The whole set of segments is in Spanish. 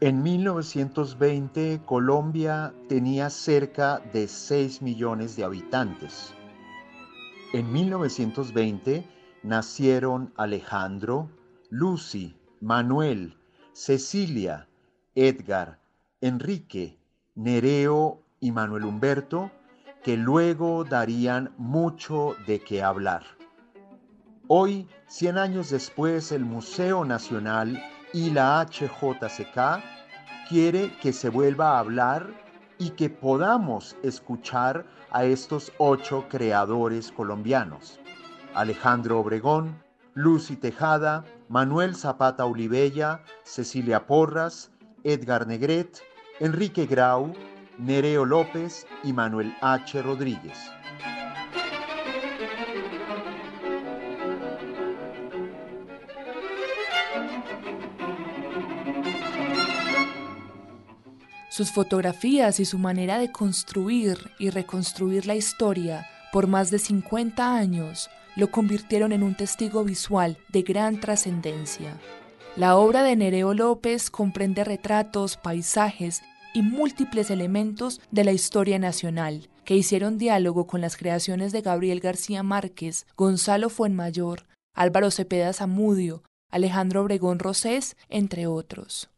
En 1920 Colombia tenía cerca de 6 millones de habitantes. En 1920 nacieron Alejandro, Lucy, Manuel, Cecilia, Edgar, Enrique, Nereo y Manuel Humberto, que luego darían mucho de qué hablar. Hoy, 100 años después, el Museo Nacional y la HJCK quiere que se vuelva a hablar y que podamos escuchar a estos ocho creadores colombianos. Alejandro Obregón, Lucy Tejada, Manuel Zapata Olivella, Cecilia Porras, Edgar Negret, Enrique Grau, Nereo López y Manuel H. Rodríguez. Sus fotografías y su manera de construir y reconstruir la historia por más de 50 años lo convirtieron en un testigo visual de gran trascendencia. La obra de Nereo López comprende retratos, paisajes y múltiples elementos de la historia nacional, que hicieron diálogo con las creaciones de Gabriel García Márquez, Gonzalo Fuenmayor, Álvaro Cepeda Zamudio, Alejandro Obregón Rosés, entre otros.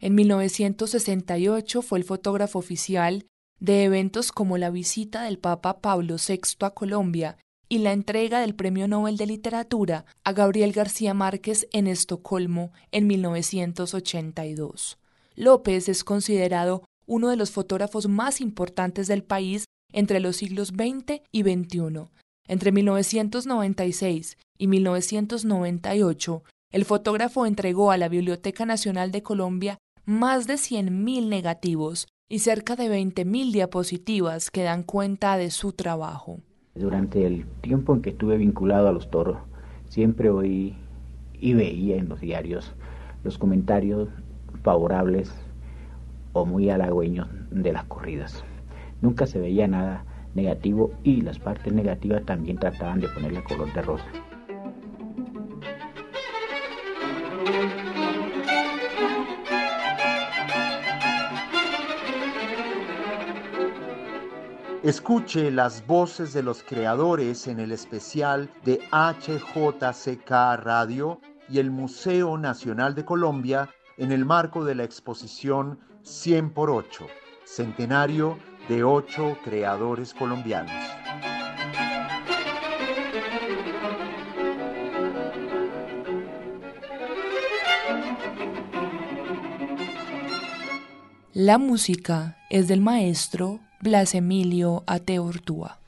En 1968 fue el fotógrafo oficial de eventos como la visita del Papa Pablo VI a Colombia y la entrega del Premio Nobel de Literatura a Gabriel García Márquez en Estocolmo en 1982. López es considerado uno de los fotógrafos más importantes del país entre los siglos XX y XXI. Entre 1996 y 1998, el fotógrafo entregó a la Biblioteca Nacional de Colombia más de 100.000 negativos y cerca de 20.000 diapositivas que dan cuenta de su trabajo. Durante el tiempo en que estuve vinculado a los toros, siempre oí y veía en los diarios los comentarios favorables o muy halagüeños de las corridas. Nunca se veía nada negativo y las partes negativas también trataban de ponerle color de rosa. Escuche las voces de los creadores en el especial de HJCK Radio y el Museo Nacional de Colombia en el marco de la exposición 100 por 8, centenario de ocho creadores colombianos. La música es del maestro Blas Emilio Ateortúa.